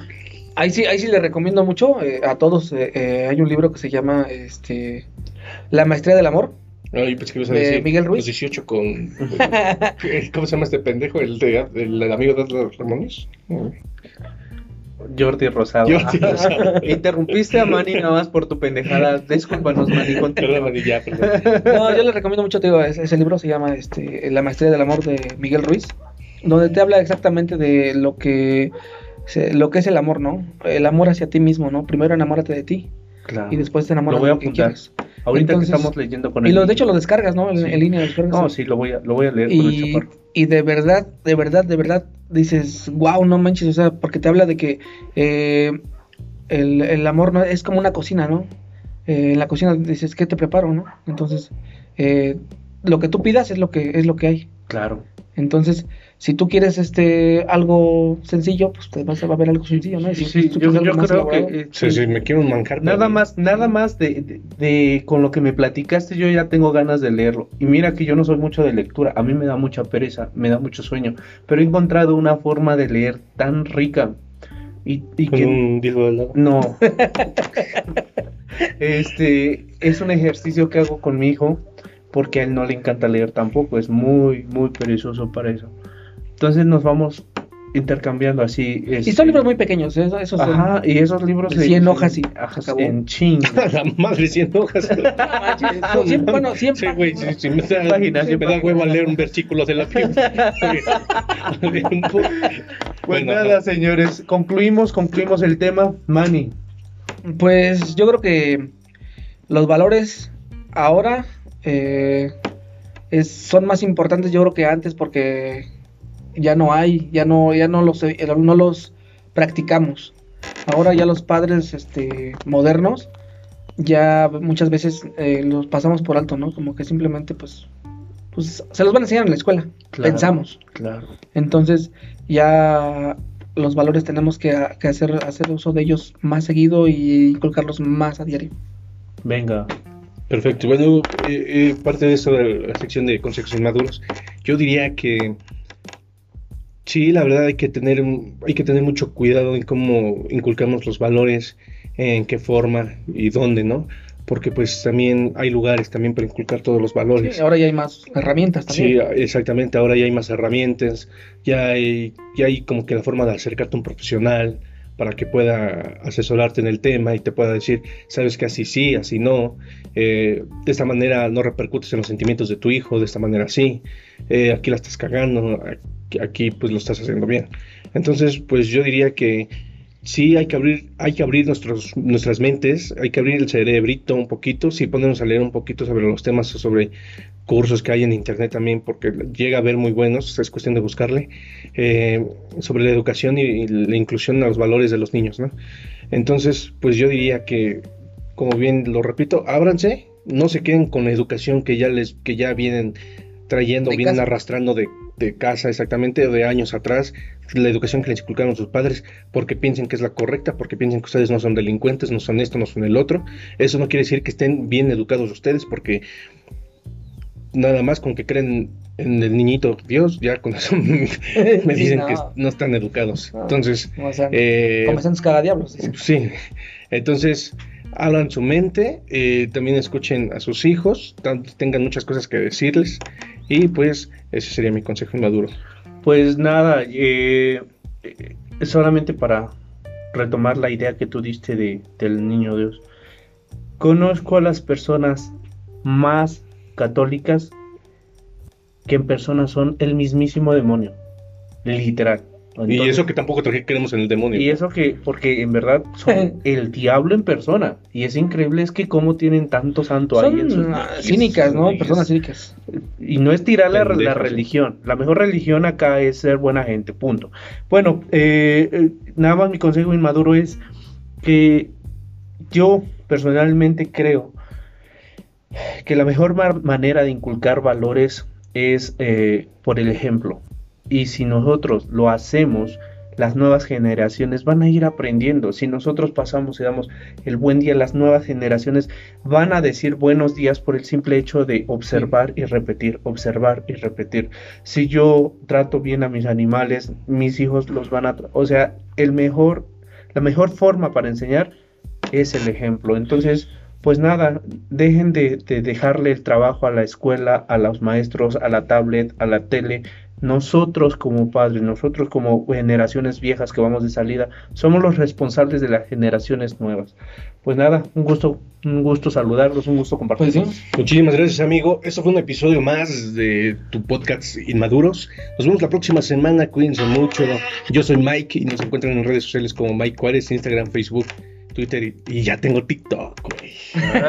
Ahí sí, ahí sí le recomiendo mucho eh, a todos. eh, eh, hay un libro que se llama este, La maestría del amor. Ay, que ibas a ¿De decir, Miguel Ruiz? Los 18 con... ¿Cómo se llama este pendejo? ¿El, de, el, el amigo de los Ramones? Jordi Rosado. Jordi Rosado. Interrumpiste a Manny nada más por tu pendejada. Discúlpanos, Manny. Perdón. Manny, ya, perdón. No, yo le recomiendo mucho, te digo, ese, ese libro se llama este, La maestría del amor de Miguel Ruiz, donde te habla exactamente de lo que, se- lo que es el amor, ¿no? El amor hacia ti mismo, ¿no? Primero enamórate de ti Claro. y después te enamoras Lo voy a de lo que apuntar. quieres. Ahorita Entonces- que estamos leyendo con Y el lo, de hecho lo descargas, ¿no? En, Sí. en línea descargas. No, sí, lo voy a, lo voy a leer con el y, y de verdad, de verdad, de verdad, dices, wow, no manches, o sea, porque te habla de que eh, el, el amor no es como una cocina, ¿no? Eh, en la cocina dices, ¿qué te preparo, no? Entonces, eh, lo que tú pidas es lo que es lo que hay. Claro. Entonces, si tú quieres este algo sencillo, pues te vas a va a ver algo sencillo, ¿no? Y si Sí, tú yo, quieres algo yo más creo que... eh, Sí, sí, me quiero un manjar. Nada más, nada más de, de- de- con lo que me platicaste, yo ya tengo ganas de leerlo. Y mira que yo no soy mucho de lectura, a mí me da mucha pereza, me da mucho sueño, pero he encontrado una forma de leer tan rica y, y Con que un dildo de lado. no. este es un ejercicio que hago con mi hijo porque a él no le encanta leer tampoco, es muy, muy perezoso para eso. Entonces nos vamos intercambiando así. Y este, son libros muy pequeños, eso- esos son- Ajá, y esos libros de 100 hojas y ajá, en ching. La madre, 100 hojas. Son cien- bueno, 100 Sí, güey, sí, sí, me da, Páginas, me da huevo a leer un versículo de la Biblia. Pues Bueno, nada, señores, concluimos, concluimos el tema. Manny, Pues yo creo que los valores ahora eh, es- son más importantes yo creo que antes porque ya no hay, ya no, ya no los, eh, no los practicamos. Ahora ya los padres este, modernos ya muchas veces eh, los pasamos por alto, ¿no? Como que simplemente pues, pues se los van a enseñar en la escuela, Claro. pensamos. claro. Entonces ya los valores tenemos que, que hacer, hacer uso de ellos más seguido y inculcarlos más a diario. Venga, Perfecto. Bueno, eh, eh, parte de eso de la sección de consejos inmaduros, yo diría que sí, la verdad hay que tener hay que tener mucho cuidado en cómo inculcamos los valores, en qué forma y dónde, ¿no? Porque pues también hay lugares también para inculcar todos los valores. Sí, ahora ya hay más herramientas Sí, también. exactamente. Ahora ya hay más herramientas, ya hay, ya hay como que la forma de acercarte a un profesional para que pueda asesorarte en el tema y te pueda decir, sabes que así sí, así no. eh, de esta manera no repercutes en los sentimientos de tu hijo, de esta manera sí. eh, aquí la estás cagando, aquí, pues lo estás haciendo bien. Entonces, pues yo diría que sí hay que abrir, hay que abrir nuestros, nuestras mentes, hay que abrir el cerebrito un poquito, sí ponernos a leer un poquito sobre los temas, sobre cursos que hay en internet también, porque llega a ver muy buenos, es cuestión de buscarle, eh, sobre la educación y, y la inclusión a los valores de los niños, ¿no? Entonces, pues yo diría que, como bien lo repito, ábranse, no se queden con la educación que ya les, que ya vienen trayendo, De vienen casa. arrastrando de, de casa exactamente, de años atrás, la educación que les inculcaron sus padres, porque piensen que es la correcta, porque piensen que ustedes no son delincuentes, no son esto, no son el otro. Eso no quiere decir que estén bien educados ustedes, porque nada más con que creen en el niñito Dios, ya con eso me dicen no. que no están educados. No. Entonces, O sea, eh, sean cada diablos. dicen. Sí, entonces abran su mente, eh, también escuchen a sus hijos, tengan muchas cosas que decirles y pues ese sería mi consejo inmaduro. Pues nada, eh, eh, solamente para retomar la idea que tú diste de, del niño Dios. Conozco a las personas más católicas que en persona son el mismísimo demonio. Literal. Y eso que tampoco tra- creemos en el demonio. y eso que, porque en verdad son el diablo en persona. Y es increíble es que cómo tienen tanto santo ahí en sus ah, cínicas, ¿no? Personas cínicas. Y no es tirar la, religión. La mejor religión acá es ser buena gente, punto. Bueno, eh, eh, nada más mi consejo inmaduro es que yo personalmente creo que la mejor ma- manera de inculcar valores es eh, por el ejemplo. Y si nosotros lo hacemos, las nuevas generaciones van a ir aprendiendo. Si nosotros pasamos y damos el buen día, las nuevas generaciones van a decir buenos días por el simple hecho de observar y repetir, observar y repetir. Si yo trato bien a mis animales, mis hijos los van a... O sea, el mejor, la mejor forma para enseñar es el ejemplo. Entonces, pues nada, dejen de, de dejarle el trabajo a la escuela, a los maestros, a la tablet, a la tele. Nosotros como padres, nosotros como generaciones viejas que vamos de salida, somos los responsables de las generaciones nuevas. Pues nada, un gusto, un gusto saludarlos, un gusto compartir. Pues sí. Muchísimas gracias, amigo. Esto fue un episodio más de tu podcast Inmaduros. Nos vemos la próxima semana. Cuídense mucho. Yo soy Mike y nos encuentran en redes sociales como Mike Juárez, Instagram, Facebook, Twitter y, y ya tengo TikTok, güey.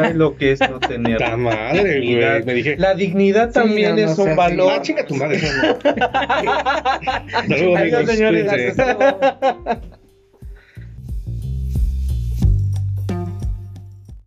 Ay, lo que es no tener. ¡Ta madre, dignidad. güey! Me dije. La dignidad Sí, también no, no es un valor. Ah, chinga tu madre. Hasta luego, Adiós, amigos. señores. Cuídense. Hasta luego.